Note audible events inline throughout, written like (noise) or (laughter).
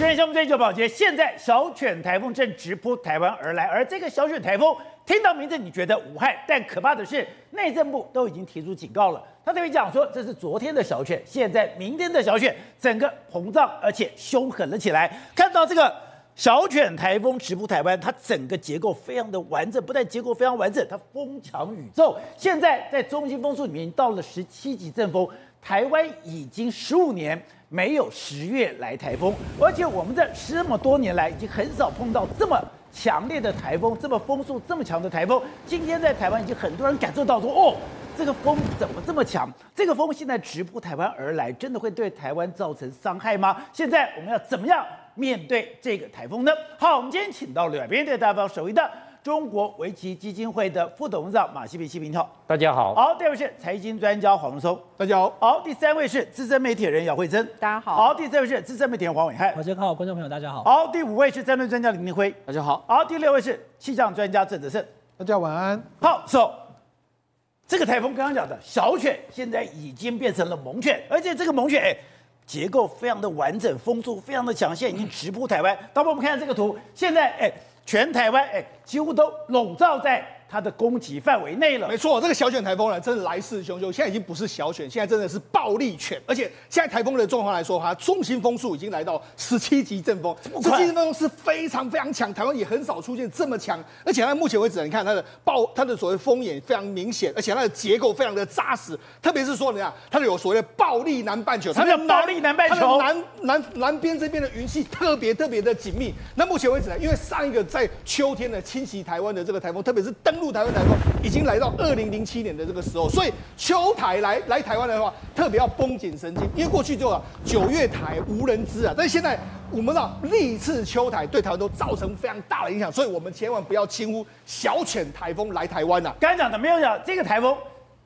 今天节目最九保洁，现在小犬台风正直扑台湾而来，而这个小犬台风听到名字你觉得无害，但可怕的是内政部都已经提出警告了。他特别讲说，这是昨天的小犬，现在明天的小犬整个膨胀而且凶狠了起来。看到这个小犬台风直扑台湾，它整个结构非常的完整，不但结构非常完整，它风强雨骤。现在在中心风速里面到了十七级阵风，台湾已经十五年。没有十月来台风，而且我们这这么多年来已经很少碰到这么强烈的台风，这么风速这么强的台风。今天在台湾已经很多人感受到说，哦，这个风怎么这么强？这个风现在直扑台湾而来，真的会对台湾造成伤害吗？现在我们要怎么样面对这个台风呢？好，我们今天请到了两边的代表，首位的。中国围棋基金会的副董事长马西平，西平好，大家好。好，第二位是财经专家黄荣松，大家好。好，第三位是资深媒体人姚慧珍，大家好。好，第四位是资深媒体人黄伟汉，好，先好，观众朋友大家好。好，第五位是战略专家林明辉，大家好。好，第六位是气象专家郑德胜，大家晚安。好，so 这个台风刚刚讲的小犬，现在已经变成了猛犬，而且这个猛犬哎，结构非常的完整，风速非常的强，现在已经直扑台湾。当我们看下这个图，现在哎。全台湾哎，几乎都笼罩在它的攻击范围内了。没错，这个小犬台风呢，真的来势汹汹。现在已经不是小犬，现在真的是暴力犬。而且现在台风的状况来说，它中心风速已经来到十七级阵风，这十七级阵风是非常非常强。台湾也很少出现这么强。而且它目前为止，你看它的暴，它的所谓风眼非常明显，而且它的结构非常的扎实。特别是说，你看它的有所谓的暴力南半球，它的暴力南半球，南南南边这边的云系特别特别的紧密。那目前为止呢，因为上一个在秋天的侵袭台湾的这个台风，特别是登陆台湾台风。已经来到二零零七年的这个时候，所以秋台来来台湾的话，特别要绷紧神经，因为过去就啊九月台无人知啊，但是现在我们知道历次秋台对台湾都造成非常大的影响，所以我们千万不要轻忽小犬台风来台湾呐。刚才讲的没有讲这个台风，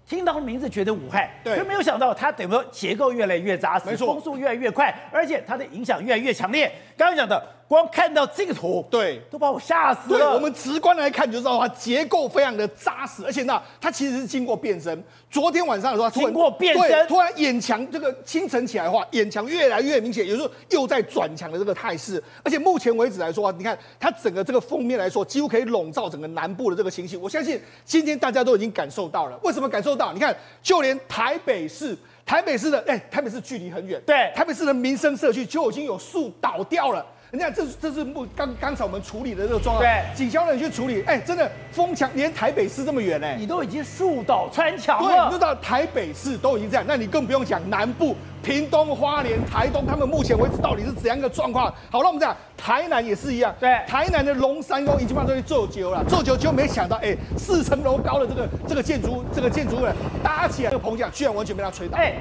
听到名字觉得无害，对，就没有想到它等于说结构越来越扎实，没错，风速越来越快，而且它的影响越来越强烈。刚刚讲的。光看到这个图，对，都把我吓死了。对，我们直观来看就知道它结构非常的扎实，而且呢，它其实是经过变身。昨天晚上的时候，它经过变身，突然眼墙，这个清晨起来的话，眼墙越来越明显，有时候又在转强的这个态势。而且目前为止来说，你看它整个这个封面来说，几乎可以笼罩整个南部的这个情形。我相信今天大家都已经感受到了。为什么感受到？你看，就连台北市，台北市的，哎，台北市距离很远，对，台北市的民生社区就已经有树倒掉了。你看，这是这是木刚刚才我们处理的这个状况，对，警消人去处理，哎，真的风墙，连台北市这么远哎，你都已经树倒穿墙了，对，你知道台北市都已经这样，那你更不用讲南部，屏东、花莲、台东，他们目前为止到底是怎样一个状况？好，那我们讲台南也是一样，对，台南的龙山宫已经把这里做久了，做久就没想到，哎，四层楼高的这个这个建筑这个建筑物搭起来，这个棚架居然完全被它吹倒，哎。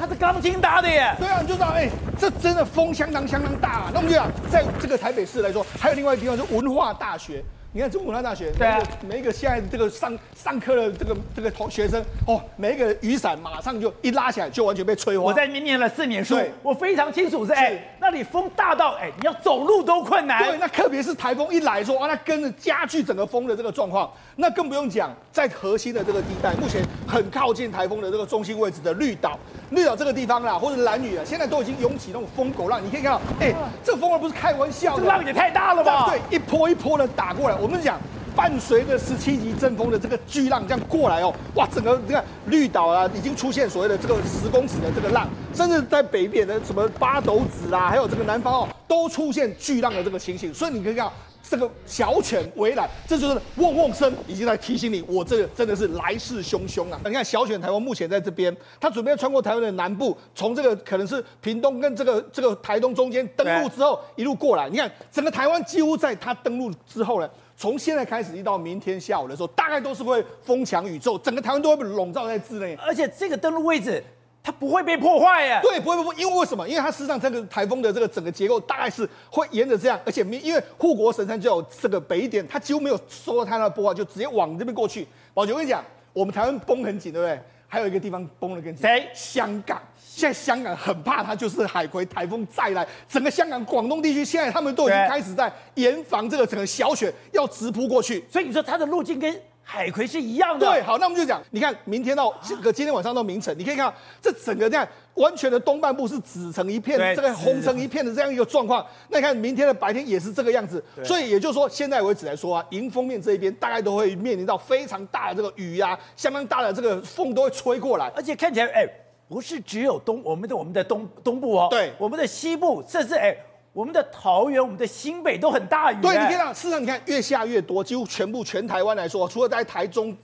它是钢筋搭的耶，对啊，你就知道，哎、欸，这真的风相当相当大啊。那我们就讲，在这个台北市来说，还有另外一个地方，是文化大学。你看中国文化大学，对啊，每一个现在这个上上课的这个这个同学生哦，每一个雨伞马上就一拉起来就完全被吹花。我在那边念了四年书，我非常清楚是哎，那里风大到哎，你要走路都困难。对，那特别是台风一来说，哇，那跟着加剧整个风的这个状况，那更不用讲，在核心的这个地带，目前很靠近台风的这个中心位置的绿岛，绿岛这个地方啦，或者蓝屿啊，现在都已经涌起那种疯狗浪，你可以看到，哎，这个风浪不是开玩笑的，这浪也太大了吧？对，一波一波的打过来。我们讲，伴随着十七级阵风的这个巨浪这样过来哦，哇，整个这个绿岛啊，已经出现所谓的这个十公尺的这个浪，甚至在北边的什么八斗子啊，还有这个南方哦，都出现巨浪的这个情形。所以你可以看到，这个小犬围栏，这就是嗡嗡声，已经在提醒你，我这个真的是来势汹汹啊！你看小犬台风目前在这边，它准备穿过台湾的南部，从这个可能是屏东跟这个这个台东中间登陆之后一路过来。你看整个台湾几乎在它登陆之后呢。从现在开始一到明天下午的时候，大概都是会风强雨骤，整个台湾都会被笼罩在之内。而且这个登陆位置，它不会被破坏耶。对，不会被破坏，因为为什么？因为它实际上这个台风的这个整个结构大概是会沿着这样，而且因为护国神山就有这个北一点，它几乎没有受到太大的破坏，就直接往这边过去。宝杰，我跟你讲，我们台湾绷很紧，对不对？还有一个地方绷得更紧，谁？香港。现在香港很怕，它就是海葵台风再来，整个香港、广东地区现在他们都已经开始在严防这个整个小雪要直扑过去。所以你说它的路径跟海葵是一样的。对，好，那我们就讲，你看明天到这个今天晚上到明晨，你可以看到这整个这样完全的东半部是紫成一片，这个红成一片的这样一个状况。那你看明天的白天也是这个样子，所以也就是说，现在为止来说啊，迎风面这一边大概都会面临到非常大的这个雨呀、啊，相当大的这个风都会吹过来，而且看起来哎，不是只有东我们的我们的东东部哦，对，我们的西部甚至哎。我们的桃园、我们的新北都很大雨。对，你看到，事实上你看越下越多，几乎全部全台湾来说，除了在台中。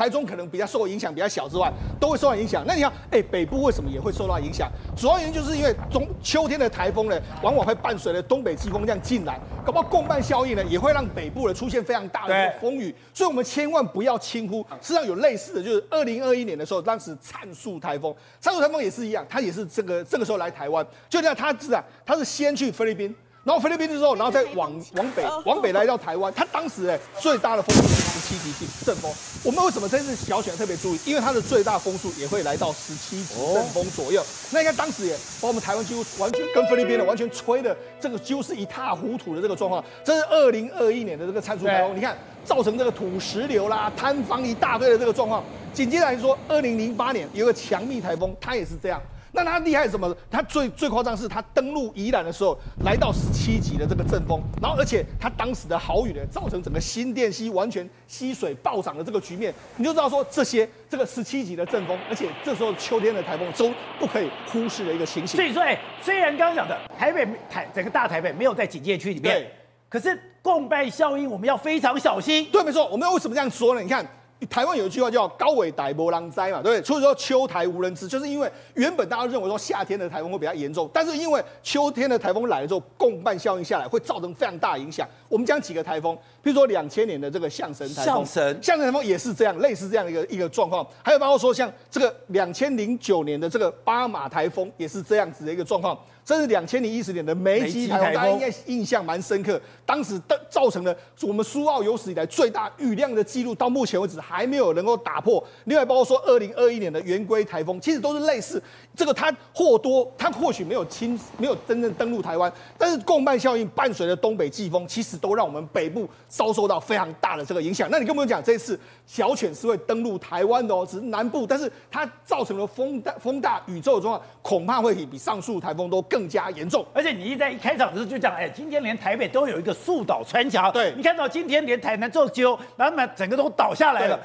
台中可能比较受影响比较小之外，都会受到影响。那你看，哎，北部为什么也会受到影响？主要原因就是因为中秋天的台风呢，往往会伴随着东北季风这样进来，搞不好共伴效应呢，也会让北部呢出现非常大的风雨。所以我们千万不要轻忽。实际上有类似的就是二零二一年的时候，当时灿树台风，灿树台风也是一样，它也是这个这个时候来台湾，就这样，它是啊，它是先去菲律宾。然后菲律宾的时候，然后再往 (laughs) 往北往北来到台湾，它当时哎最大的风速是十七级阵风。我们为什么这次小选特别注意？因为它的最大风速也会来到十七级阵风左右。那你看当时也把我们台湾几乎完全跟菲律宾的完全吹的这个几乎是一塌糊涂的这个状况。这是二零二一年的这个参数台风，你看造成这个土石流啦、坍方一大堆的这个状况。紧接着来说，二零零八年有个强密台风，它也是这样。那它厉害什么？它最最夸张是它登陆宜兰的时候，来到十七级的这个阵风，然后而且它当时的豪雨呢，造成整个新店溪完全溪水暴涨的这个局面，你就知道说这些这个十七级的阵风，而且这时候秋天的台风都不可以忽视的一个情形。所以说，哎，虽然刚刚讲的台北台整个大台北没有在警戒区里面，对，可是共败效应我们要非常小心。对，没错，我们为什么这样说呢？你看。台湾有一句话叫“高纬台无人灾”嘛，对不对？所以说秋台无人知，就是因为原本大家认为说夏天的台风会比较严重，但是因为秋天的台风来了之后，共伴效应下来会造成非常大影响。我们讲几个台风，比如说两千年的这个象神台风，象神象神台风也是这样，类似这样一个一个状况。还有包括说像这个两千零九年的这个巴马台风，也是这样子的一个状况。这是两千零一十年的梅基台风，大家应该印象蛮深刻。当时的造成了我们苏澳有史以来最大雨量的记录，到目前为止还没有能够打破。另外包括说二零二一年的圆规台风，其实都是类似。这个它或多，它或许没有亲，没有真正登陆台湾，但是共伴效应伴随着东北季风，其实都让我们北部遭受到非常大的这个影响。那你跟我们讲，这次小犬是会登陆台湾的哦，只是南部，但是它造成了风大、风大宇宙的状况，恐怕会比比上述台风都更加严重。而且你一在一开场的时候就讲，哎，今天连台北都有一个树倒穿墙，对，你看到今天连台南做揪，然后呢整个都倒下来了。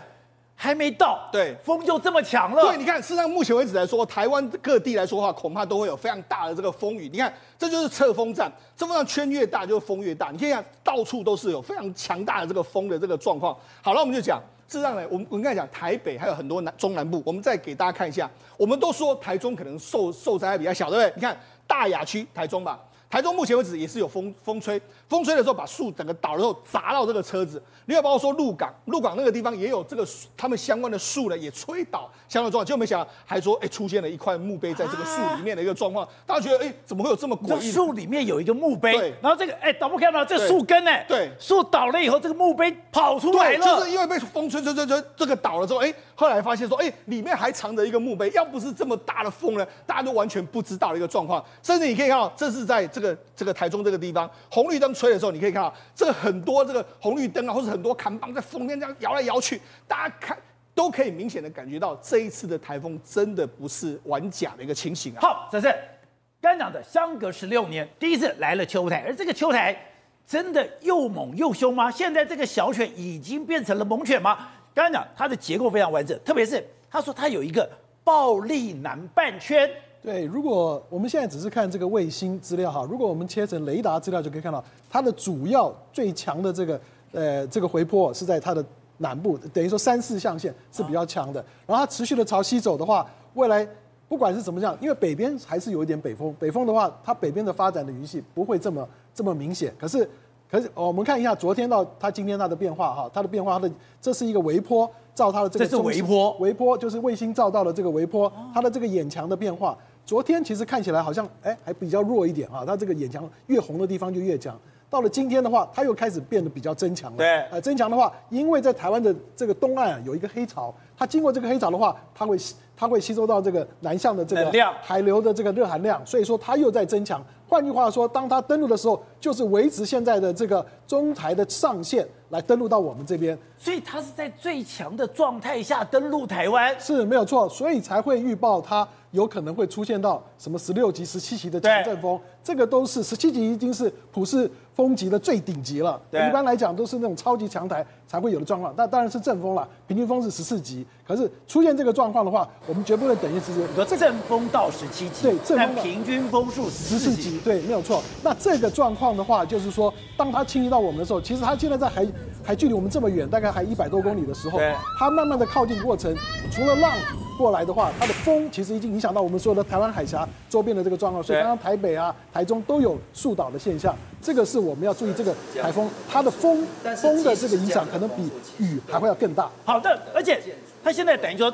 还没到，对，风就这么强了。对，你看，事实上目前为止来说，台湾各地来说的话，恐怕都会有非常大的这个风雨。你看，这就是测风站，测风站圈越大，就风越大。你看一下，到处都是有非常强大的这个风的这个状况。好了，我们就讲，事实上呢，我们我们刚才讲台北还有很多南中南部，我们再给大家看一下。我们都说台中可能受受灾比较小，对不对？你看大雅区台中吧。台中目前为止也是有风风吹，风吹的时候把树整个倒了之后砸到这个车子。另外包括说鹿港，鹿港那个地方也有这个他们相关的树呢也吹倒相关的状况，就没想到还说哎出现了一块墓碑在这个树里面的一个状况，啊、大家觉得哎怎么会有这么诡异？树里面有一个墓碑，对，然后这个哎导播看到这树根哎，对，树倒了以后这个墓碑跑出来了，就是因为被风吹吹吹吹这个倒了之后，哎后来发现说哎里面还藏着一个墓碑，要不是这么大的风呢，大家都完全不知道的一个状况，甚至你可以看到这是在这个这个台中。这个地方红绿灯吹的时候，你可以看到这个很多这个红绿灯啊，或者很多扛棒在风间这样摇来摇去，大家看都可以明显的感觉到这一次的台风真的不是玩假的一个情形啊。好，这是刚讲的，相隔十六年第一次来了秋台，而这个秋台真的又猛又凶吗？现在这个小犬已经变成了猛犬吗？刚刚讲它的结构非常完整，特别是他说它有一个暴力南半圈。对，如果我们现在只是看这个卫星资料哈，如果我们切成雷达资料，就可以看到它的主要最强的这个呃这个回波是在它的南部，等于说三四象限是比较强的。然后它持续的朝西走的话，未来不管是怎么样，因为北边还是有一点北风，北风的话，它北边的发展的余系不会这么这么明显。可是可是我们看一下昨天到它今天它的变化哈，它的变化，它的这是一个微波照它的这个这是微波，微波就是卫星照到的这个微波，它的这个眼墙的变化。昨天其实看起来好像哎还比较弱一点啊，它这个眼墙越红的地方就越强。到了今天的话，它又开始变得比较增强了。对，呃，增强的话，因为在台湾的这个东岸啊有一个黑潮，它经过这个黑潮的话，它会它会吸收到这个南向的这个量海流的这个热含量，所以说它又在增强。换句话说，当它登陆的时候，就是维持现在的这个中台的上限来登陆到我们这边。所以它是在最强的状态下登陆台湾，是没有错，所以才会预报它有可能会出现到什么十六级、十七级的强阵风。这个都是十七级已经是普世风级的最顶级了。一般来讲都是那种超级强台才会有的状况。那当然是阵风了，平均风是十四级。可是出现这个状况的话，我们绝不会等一时间。你说阵风到十七级，对，阵风平均风速十四级。对，没有错。那这个状况的话，就是说，当它侵袭到我们的时候，其实它现在在还还距离我们这么远，大概还一百多公里的时候，它慢慢的靠近过程，除了浪过来的话，它的风其实已经影响到我们所有的台湾海峡周边的这个状况。所以刚刚台北啊、台中都有树倒的现象，这个是我们要注意。这个台风它的风风的这个影响，可能比雨还会要更大。好的，而且它现在等于说。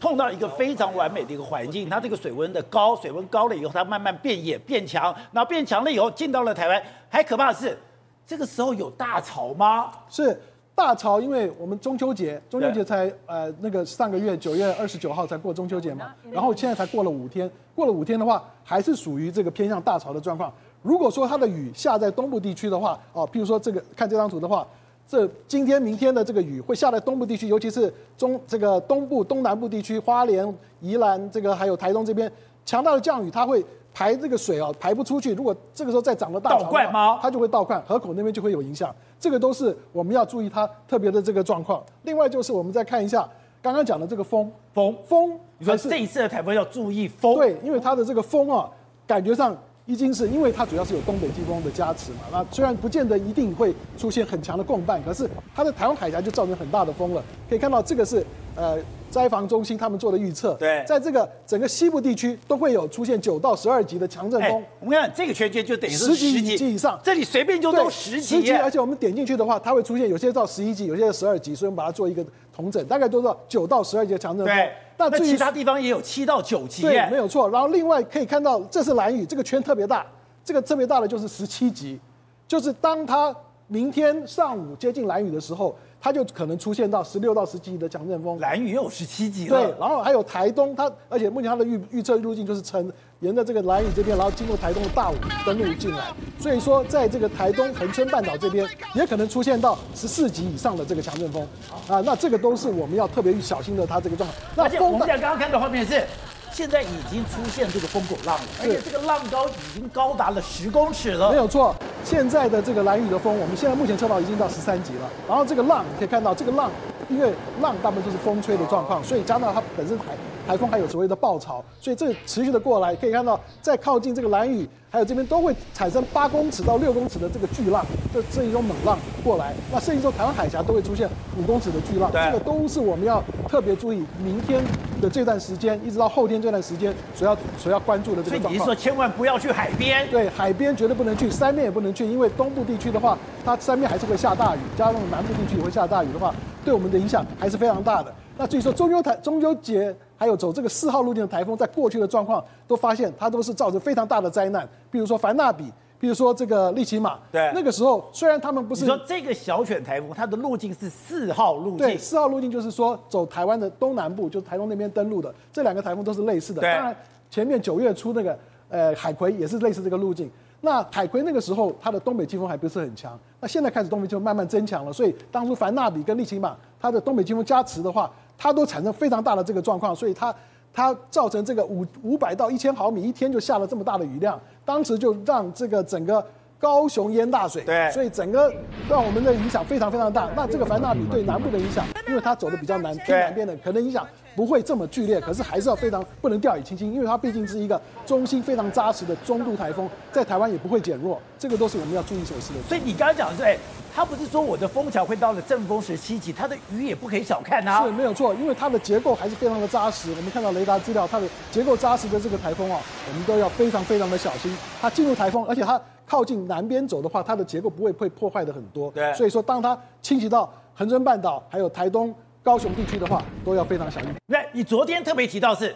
碰到一个非常完美的一个环境，它这个水温的高，水温高了以后，它慢慢变野变强，然后变强了以后进到了台湾。还可怕的是，这个时候有大潮吗？是大潮，因为我们中秋节，中秋节才呃那个上个月九月二十九号才过中秋节嘛，然后现在才过了五天，过了五天的话，还是属于这个偏向大潮的状况。如果说它的雨下在东部地区的话，哦，譬如说这个看这张图的话。这今天、明天的这个雨会下在东部地区，尤其是中这个东部、东南部地区，花莲、宜兰这个还有台东这边强大的降雨，它会排这个水哦，排不出去。如果这个时候再涨了大潮，倒灌吗？它就会倒灌，河口那边就会有影响。这个都是我们要注意它特别的这个状况。另外就是我们再看一下刚刚讲的这个风，风风，你说这一次的台风要注意风？对，因为它的这个风啊，感觉上。已经是因为它主要是有东北季风的加持嘛，那虽然不见得一定会出现很强的共伴，可是它的台湾海峡就造成很大的风了。可以看到这个是呃灾防中心他们做的预测，对，在这个整个西部地区都会有出现九到十二级的强阵风。欸、我们看这个圈圈就等于是十级以上，这里随便就都十级，十级，而且我们点进去的话，它会出现有些到十一级，有些到十二级，所以我们把它做一个统整，大概都是九到十二级的强阵风。对那其他地方也有七到九级，对，没有错。然后另外可以看到，这是蓝雨，这个圈特别大。这个特别大的就是十七级，就是当它明天上午接近蓝雨的时候，它就可能出现到十六到十七级的强阵风。兰屿又有十七级了。对，然后还有台东，它而且目前它的预预测路径就是呈沿着这个兰屿这边，然后经过台东的大武登陆进来。所以说，在这个台东恒春半岛这边，也可能出现到十四级以上的这个强阵风。啊，那这个都是我们要特别小心的，它这个状况。那而且我们刚刚看到画面是。现在已经出现这个风狗浪了，而且这个浪高已经高达了十公尺了。没有错，现在的这个蓝雨的风，我们现在目前测到已经到十三级了。然后这个浪，你可以看到这个浪，因为浪大部分都是风吹的状况，所以加上它本身台台风还有所谓的暴潮，所以这持续的过来，可以看到在靠近这个兰屿，还有这边都会产生八公尺到六公尺的这个巨浪，这这一种猛浪过来。那甚至说台湾海峡都会出现五公尺的巨浪，这个都是我们要特别注意。明天的这段时间，一直到后天这段时间，所要所要关注的这个状况。所以你说千万不要去海边？对，海边绝对不能去，山面也不能去，因为东部地区的话，它山面还是会下大雨，加上南部地区也会下大雨的话，对我们的影响还是非常大的。那至于说中秋台中秋节。还有走这个四号路径的台风，在过去的状况都发现，它都是造成非常大的灾难。比如说凡纳比，比如说这个利奇马。对，那个时候虽然他们不是。你说这个小犬台风，它的路径是四号路径。对，四号路径就是说走台湾的东南部，就是台东那边登陆的。这两个台风都是类似的。对。当然，前面九月初那个呃海葵也是类似这个路径。那海葵那个时候它的东北季风还不是很强。那现在开始东北季风慢慢增强了，所以当初凡纳比跟利奇马它的东北季风加持的话。它都产生非常大的这个状况，所以它它造成这个五五百到一千毫米一天就下了这么大的雨量，当时就让这个整个高雄淹大水，对，所以整个让我们的影响非常非常大。那这个凡纳比对南部的影响，因为它走的比较南偏南边的，可能影响不会这么剧烈，可是还是要非常不能掉以轻心，因为它毕竟是一个中心非常扎实的中度台风，在台湾也不会减弱，这个都是我们要注意所示的。所以你刚刚讲的是，哎。他不是说我的风墙会到了阵风十七级，它的雨也不可以小看啊。是没有错，因为它的结构还是非常的扎实。我们看到雷达资料，它的结构扎实的这个台风啊，我们都要非常非常的小心。它进入台风，而且它靠近南边走的话，它的结构不会被破坏的很多。对。所以说，当它侵袭到恒春半岛还有台东、高雄地区的话，都要非常小心。那你昨天特别提到是，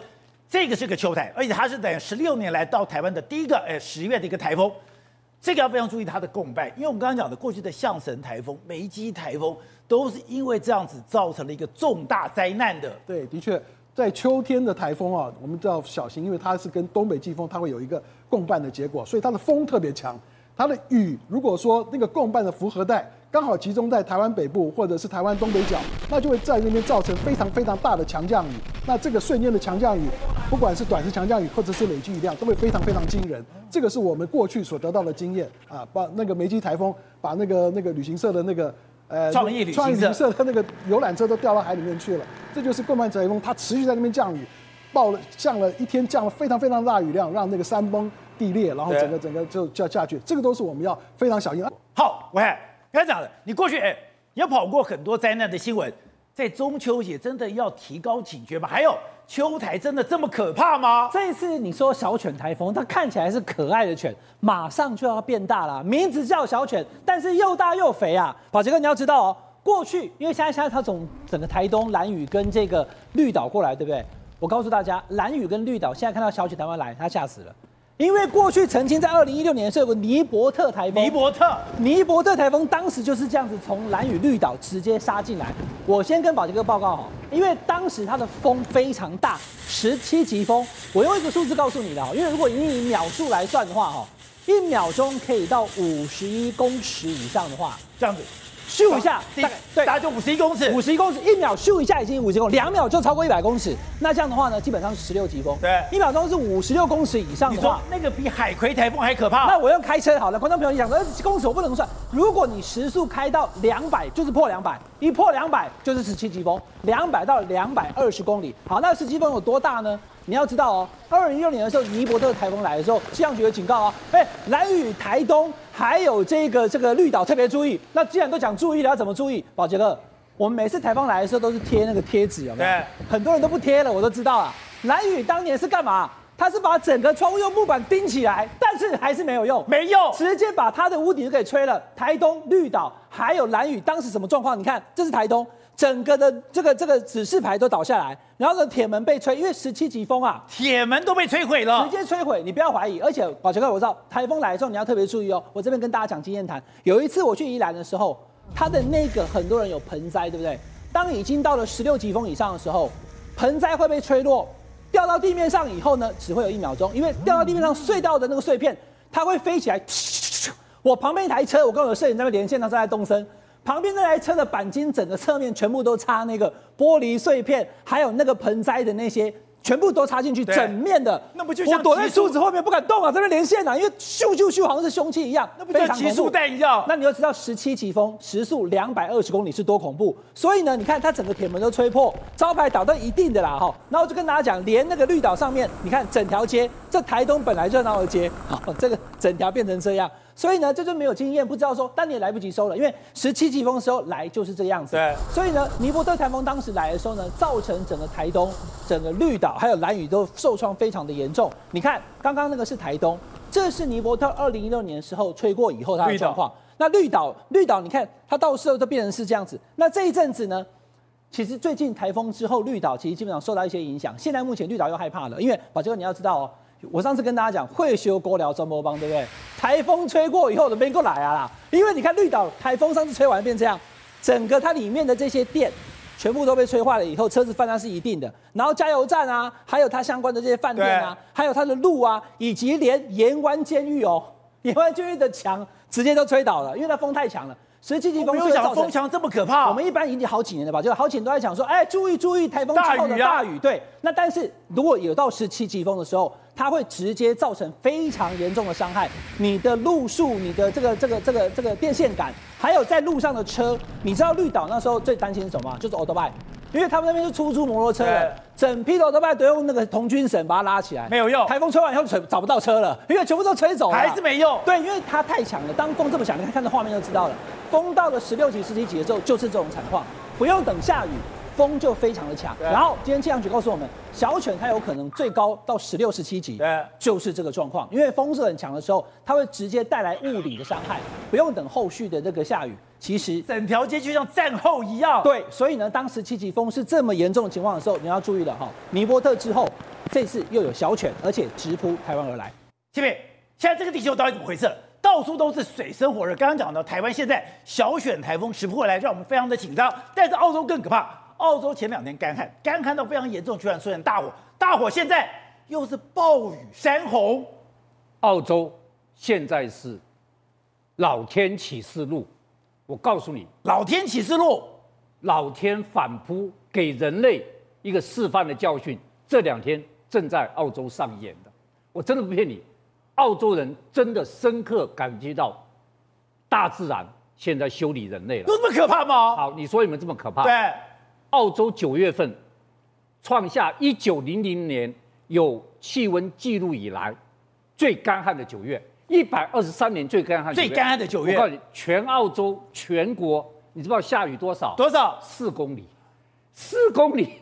这个是个秋台，而且它是等十六年来到台湾的第一个，哎，十月的一个台风。这个要非常注意它的共伴，因为我们刚刚讲的过去的象神台风、梅基台风，都是因为这样子造成了一个重大灾难的。对，的确，在秋天的台风啊，我们都要小心，因为它是跟东北季风它会有一个共伴的结果，所以它的风特别强。它的雨如果说那个共伴的辐合带刚好集中在台湾北部或者是台湾东北角，那就会在那边造成非常非常大的强降雨。那这个瞬间的强降雨，不管是短时强降雨或者是累积雨量，都会非常非常惊人。这个是我们过去所得到的经验啊，把那个梅基台风把那个那个旅行社的那个。呃，创意旅行社，创意旅行社的那个游览车都掉到海里面去了。这就是共伴台风，它持续在那边降雨，暴了降了一天，降了非常非常大雨量，让那个山崩地裂，然后整个整个就就要下去。这个都是我们要非常小心。好，喂，刚才讲的，你过去哎也跑过很多灾难的新闻，在中秋节真的要提高警觉吗？还有。秋台真的这么可怕吗？这一次你说小犬台风，它看起来是可爱的犬，马上就要变大了。名字叫小犬，但是又大又肥啊！宝杰哥，你要知道哦，过去因为现在现在它从整个台东蓝雨跟这个绿岛过来，对不对？我告诉大家，蓝雨跟绿岛现在看到小犬台风来，它吓死了。因为过去曾经在二零一六年的时候有个尼伯特台风，尼伯特，尼伯特台风当时就是这样子从蓝屿绿岛直接杀进来。我先跟宝杰哥报告哈，因为当时它的风非常大，十七级风。我用一个数字告诉你的哈，因为如果你以秒数来算的话哈，一秒钟可以到五十一公尺以上的话，这样子。咻一下，大概对，大概就五十一公尺，五十一公尺，一秒咻一下已经五十公尺，两秒就超过一百公尺。那这样的话呢，基本上是十六级风。对，一秒钟是五十六公尺以上的话，那个比海葵台风还可怕。那我用开车好了，观众朋友，你想说二十公尺我不能算。如果你时速开到两百，就是破两百，一破两百就是十七级风，两百到两百二十公里。好，那十七级风有多大呢？你要知道哦，二零一六年的时候，尼伯特台风来的时候，气象局有警告哦，哎，蓝雨、台东还有这个这个绿岛特别注意。那既然都讲注意了，要怎么注意？宝杰哥，我们每次台风来的时候都是贴那个贴纸，有没有？对。很多人都不贴了，我都知道啊。蓝雨当年是干嘛？他是把整个窗户用木板钉起来，但是还是没有用，没用，直接把他的屋顶就给吹了。台东、绿岛还有蓝雨当时什么状况？你看，这是台东。整个的这个这个指示牌都倒下来，然后呢，铁门被吹，因为十七级风啊，铁门都被摧毁了，直接摧毁。你不要怀疑，而且宝杰哥，我知道台风来的时候你要特别注意哦。我这边跟大家讲经验谈，有一次我去宜兰的时候，它的那个很多人有盆栽，对不对？当已经到了十六级风以上的时候，盆栽会被吹落，掉到地面上以后呢，只会有一秒钟，因为掉到地面上碎掉的那个碎片，它会飞起来。我旁边一台车，我跟我的摄影在那边连线，他在东森。旁边那台车的钣金整个侧面全部都插那个玻璃碎片，还有那个盆栽的那些，全部都插进去，整面的。那不就像我躲在柱子后面不敢动啊，在那连线啊，因为咻咻咻，好像是凶器一样，那不就像极速弹一样。那你要知道十七级风，时速两百二十公里是多恐怖。所以呢，你看它整个铁门都吹破，招牌倒到一定的啦哈。然后我就跟大家讲，连那个绿岛上面，你看整条街，这台东本来热闹的街，好，这个整条变成这样。所以呢，这就没有经验，不知道说，但你也来不及收了，因为十七级风的时候来就是这个样子。对。所以呢，尼伯特台风当时来的时候呢，造成整个台东、整个绿岛还有兰屿都受创非常的严重。你看，刚刚那个是台东，这是尼伯特二零一六年的时候吹过以后它的状况。那绿岛，绿岛，你看它到时候都变成是这样子。那这一阵子呢，其实最近台风之后，绿岛其实基本上受到一些影响。现在目前绿岛又害怕了，因为宝杰哥你要知道哦。我上次跟大家讲，会修锅寮中波帮，对不对？台风吹过以后都没过来啊啦，因为你看绿岛台风上次吹完变这样，整个它里面的这些电全部都被吹坏了以后，车子翻那是一定的。然后加油站啊，还有它相关的这些饭店啊，还有它的路啊，以及连盐湾监狱哦，盐湾监狱的墙直接都吹倒了，因为它风太强了。十七级风，没有想风强这么可怕。我们一般已经好几年了吧，就好几年都在讲说，哎，注意注意台风之后的大雨。对，那但是如果有到十七级风的时候，它会直接造成非常严重的伤害，你的路树、你的这个这个这个这个电线杆，还有在路上的车。你知道绿岛那时候最担心什么吗？就是欧多拜，因为他们那边是出租摩托车的，整批的欧多拜都用那个童军绳把它拉起来，没有用。台风吹完以后，吹找不到车了，因为全部都吹走了，还是没用。对，因为它太强了。当风这么强，你看看这画面就知道了。风到了十六级、十七级的时候，就是这种惨况，不用等下雨。风就非常的强，然后今天气象局告诉我们，小犬它有可能最高到十六、十七级，对，就是这个状况。因为风势很强的时候，它会直接带来物理的伤害，不用等后续的这个下雨，其实整条街就像战后一样。对，所以呢，当十七级风是这么严重的情况的时候，你要注意了哈。尼波特之后，这次又有小犬，而且直扑台湾而来。前面现在这个地球到底怎么回事？到处都是水深火热。刚刚讲到台湾现在小犬台风直扑而来，让我们非常的紧张。但是澳洲更可怕。澳洲前两天干旱，干旱到非常严重，居然出现大火，大火现在又是暴雨山洪。澳洲现在是老天启示录，我告诉你，老天启示录，老天反扑给人类一个示范的教训，这两天正在澳洲上演的，我真的不骗你，澳洲人真的深刻感觉到大自然现在修理人类了，有这么可怕吗？好，你说你们这么可怕？对，澳洲九月份创下一九零零年有气温记录以来最干旱的九月。一百二十三年最干旱，最干旱的九月。我告诉你，全澳洲全国，你知道下雨多少？多少？四公里，四公里。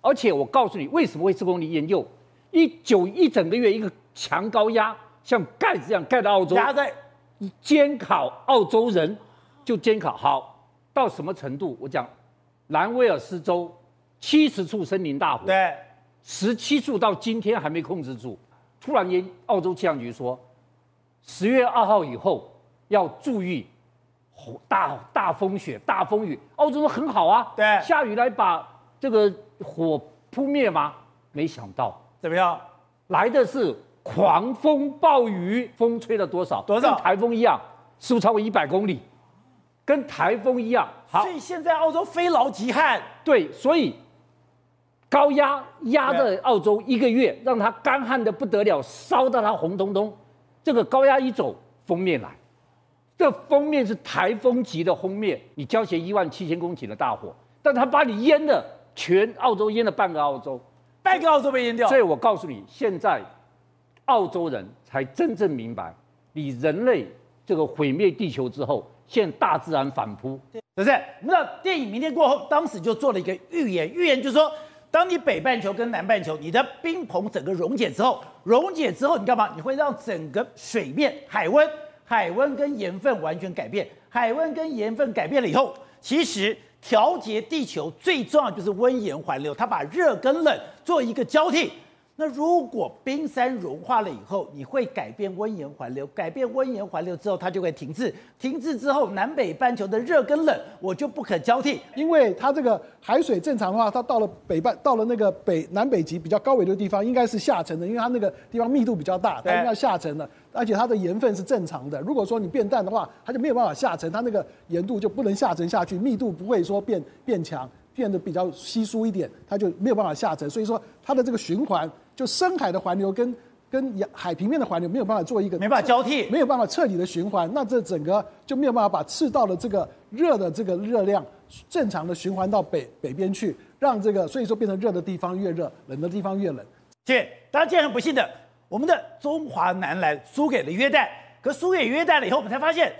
而且我告诉你，为什么会四公里？研究一九一整个月，一个强高压像盖子一样盖到澳洲，压在监考澳洲人，就监考好到什么程度？我讲，南威尔斯州七十处森林大火，对，十七处到今天还没控制住。突然间，澳洲气象局说。十月二号以后要注意大大风雪、大风雨。澳洲说很好啊，对，下雨来把这个火扑灭吗？没想到怎么样？来的是狂风暴雨，风吹了多少？多少？跟台风一样，是不是超过一百公里？跟台风一样。好，所以现在澳洲非劳即旱。对，所以高压压在澳洲一个月，让它干旱的不得了，烧到它红彤彤。这个高压一走，封面来，这封面是台风级的封面，你交钱一万七千公顷的大火，但它把你淹了，全澳洲淹了半个澳洲，半个澳洲被淹掉。所以我告诉你，现在澳洲人才真正明白，你人类这个毁灭地球之后，现大自然反扑，对不对？我们知道电影《明天过后》当时就做了一个预言，预言就是说。当你北半球跟南半球，你的冰棚整个溶解之后，溶解之后你干嘛？你会让整个水面海温、海温跟盐分完全改变。海温跟盐分改变了以后，其实调节地球最重要就是温盐环流，它把热跟冷做一个交替。那如果冰山融化了以后，你会改变温盐环流，改变温盐环流之后，它就会停滞。停滞之后，南北半球的热跟冷，我就不可交替。因为它这个海水正常的话，它到了北半，到了那个北南北极比较高纬度的地方，应该是下沉的，因为它那个地方密度比较大，它应该要下沉的。而且它的盐分是正常的。如果说你变淡的话，它就没有办法下沉，它那个盐度就不能下沉下去，密度不会说变变强。变得比较稀疏一点，它就没有办法下沉，所以说它的这个循环，就深海的环流跟跟海平面的环流没有办法做一个没办法交替，没有办法彻底的循环，那这整个就没有办法把赤道的这个热的这个热量正常的循环到北北边去，让这个所以说变成热的地方越热，冷的地方越冷。姐，当然，既然很不幸的，我们的中华男篮输给了约旦，可输给约旦了以后，我们才发现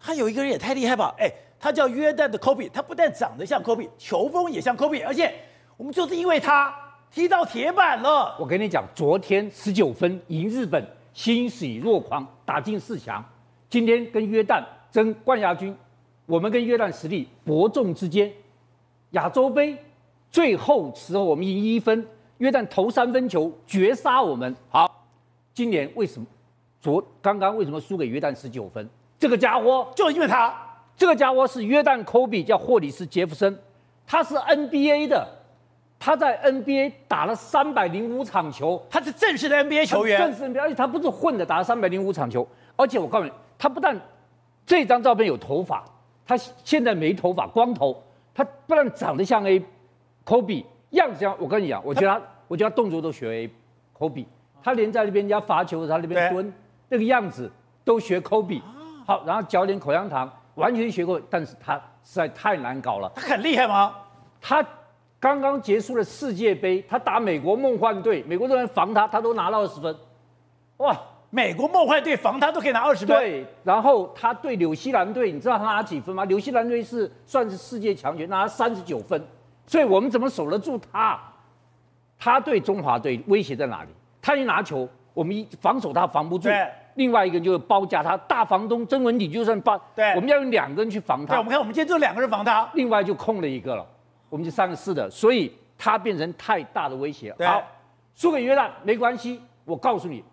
他有一个人也太厉害吧？哎。他叫约旦的科比，他不但长得像科比，球风也像科比，而且我们就是因为他踢到铁板了。我跟你讲，昨天十九分赢日本，欣喜若狂，打进四强。今天跟约旦争冠亚军，我们跟约旦实力伯仲之间。亚洲杯最后时候我们赢一分，约旦投三分球绝杀我们。好，今年为什么昨刚刚为什么输给约旦十九分？这个家伙就因为他。这个家伙是约旦科比，叫霍里斯·杰弗森，他是 NBA 的，他在 NBA 打了三百零五场球，他是正式的 NBA 球员，正式 NBA，而且他不是混的，打了三百零五场球，而且我告诉你，他不但这张照片有头发，他现在没头发，光头，他不但长得像 A 科比，样子像，我跟你讲，我觉得他，我觉得他动作都学 A 科比，他连在那边人家罚球，他那边蹲那个样子都学科比，好，然后嚼点口香糖。完全学过，但是他实在太难搞了。他很厉害吗？他刚刚结束了世界杯，他打美国梦幻队，美国队员防他，他都拿了二十分。哇，美国梦幻队防他都可以拿二十分。对，然后他对纽西兰队，你知道他拿几分吗？纽西兰队是算是世界强权，拿三十九分。所以我们怎么守得住他？他对中华队威胁在哪里？他一拿球，我们一防守他防不住。另外一个就是包夹他，大房东曾文鼎就算包，对，我们要用两个人去防他。对，我们看我们今天就两个人防他，另外就空了一个了，我们就三个四的，所以他变成太大的威胁。好，输给约旦没关系，我告诉你，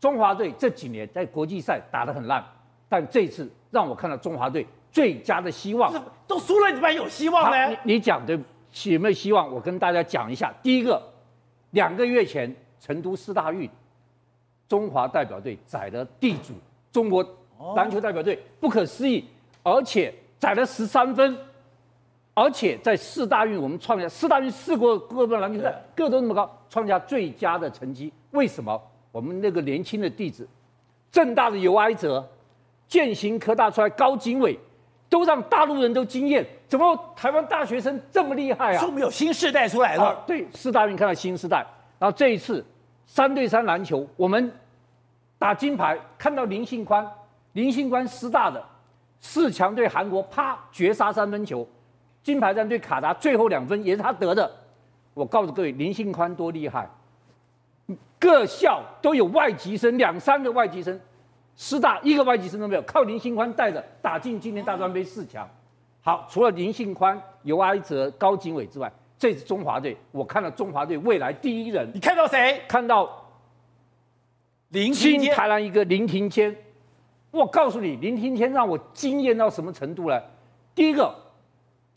中华队这几年在国际赛打得很烂，但这次让我看到中华队最佳的希望。都输了，你们还有希望呢？你你讲的有没有希望？我跟大家讲一下。第一个，两个月前成都四大运，中华代表队宰了地主中国篮球代表队，不可思议，而且宰了十三分，而且在四大运我们创下四大运四国各个篮球赛个都那么高，创下最佳的成绩。为什么？我们那个年轻的弟子，政大的游皑哲，健行科大出来高景伟。都让大陆人都惊艳，怎么台湾大学生这么厉害啊？说我们有新世代出来了。啊、对，四大运看到新时代。然后这一次三对三篮球，我们打金牌，看到林信宽，林信宽师大的四强对韩国，啪绝杀三分球，金牌战对卡达最后两分也是他得的。我告诉各位，林信宽多厉害，各校都有外籍生，两三个外籍生。师大一个外籍生都没有，靠林信宽带着打进今年大专杯四强。好，除了林信宽、游皑哲、高景伟之外，这支中华队，我看到中华队未来第一人。你看到谁？看到林新台南一个林庭谦。我告诉你，林庭谦让我惊艳到什么程度呢？第一个，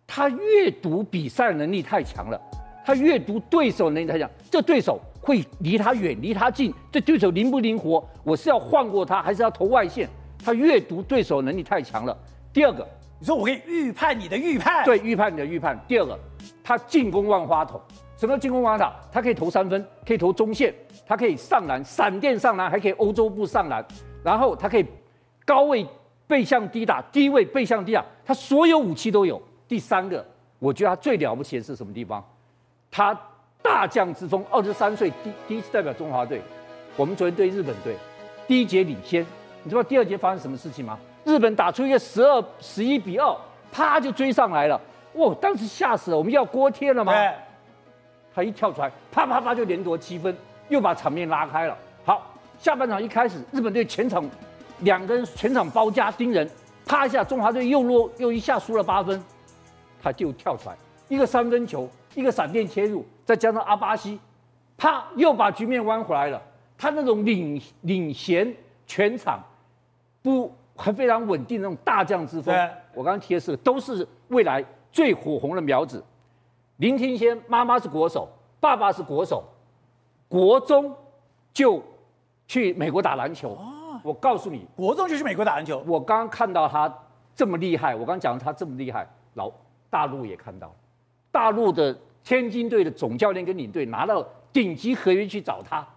他阅读比赛能力太强了，他阅读对手能力太强，这对手。会离他远，离他近，这对手灵不灵活？我是要晃过他，还是要投外线？他阅读对手能力太强了。第二个，你说我可以预判你的预判？对，预判你的预判。第二个，他进攻万花筒。什么叫进攻万花筒？他可以投三分，可以投中线，他可以上篮，闪电上篮，还可以欧洲步上篮。然后他可以高位背向低打，低位背向低打，他所有武器都有。第三个，我觉得他最了不起的是什么地方？他。大将之风，二十三岁第第一次代表中华队。我们昨天对日本队，第一节领先，你知道第二节发生什么事情吗？日本打出一个十二十一比二，啪就追上来了。哇，当时吓死了，我们要锅贴了吗？他一跳出来，啪啪啪就连夺七分，又把场面拉开了。好，下半场一开始，日本队全场两个人全场包夹盯人，啪一下，中华队又落又一下输了八分，他就跳出来一个三分球。一个闪电切入，再加上阿巴西，啪，又把局面弯回来了。他那种领领衔全场，不还非常稳定那种大将之风。我刚刚提的是，都是未来最火红的苗子。林庭先妈妈是国手，爸爸是国手，国中就去美国打篮球。哦、我告诉你，国中就去美国打篮球。我刚刚看到他这么厉害，我刚刚讲他这么厉害，老大陆也看到，大陆的。天津队的总教练跟领队拿到顶级合约去找他，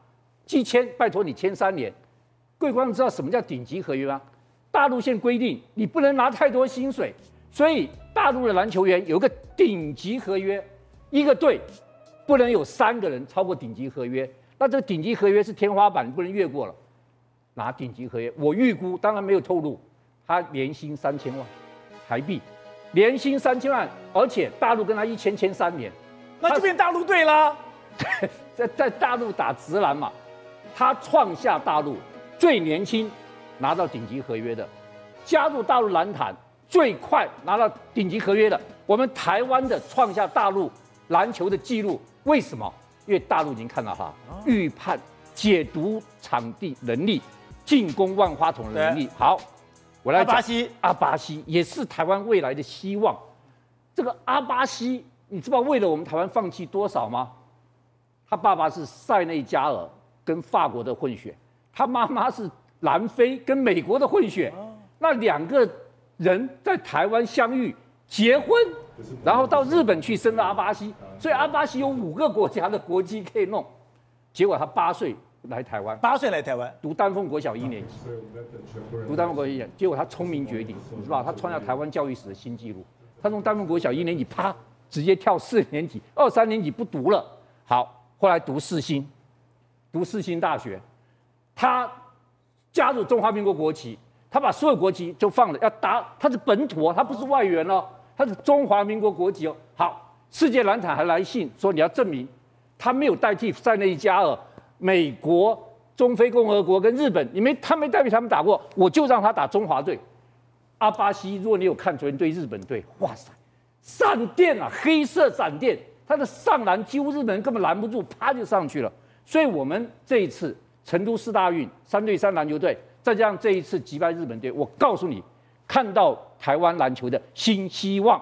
既签，拜托你签三年。各位观众知道什么叫顶级合约吗？大陆现规定你不能拿太多薪水，所以大陆的篮球员有个顶级合约，一个队不能有三个人超过顶级合约。那这个顶级合约是天花板，你不能越过了。拿顶级合约，我预估当然没有透露，他年薪三千万台币，年薪三千万，而且大陆跟他一签签三年。那就变大陆队啦，(laughs) 在在大陆打直男嘛，他创下大陆最年轻拿到顶级合约的，加入大陆篮坛最快拿到顶级合约的，我们台湾的创下大陆篮球的纪录。为什么？因为大陆已经看到他预判、解读场地能力、进攻万花筒的能力。好，我来讲。阿巴西，阿巴西也是台湾未来的希望。这个阿巴西。你知道为了我们台湾放弃多少吗？他爸爸是塞内加尔跟法国的混血，他妈妈是南非跟美国的混血。那两个人在台湾相遇、结婚，然后到日本去生了阿巴西，所以阿巴西有五个国家的国籍可以弄。结果他八岁来台湾，八岁来台湾读丹凤国小一年级，读丹凤国小一年级，结果他聪明绝顶，你知道他创下台湾教育史的新纪录。他从丹凤国小一年级啪。直接跳四年级，二三年级不读了。好，后来读四星，读四星大学。他加入中华民国国旗，他把所有国籍就放了，要打他是本土哦，他不是外援哦，他是中华民国国籍哦。好，世界篮坛还来信说你要证明他没有代替塞内加尔、美国、中非共和国跟日本，你没他没代替他们打过，我就让他打中华队。阿巴西，如果你有看昨天对日本队，哇塞！闪电啊，黑色闪电，他的上篮几乎日本人根本拦不住，啪就上去了。所以，我们这一次成都四大运三对三篮球队，再加上这一次击败日本队，我告诉你，看到台湾篮球的新希望。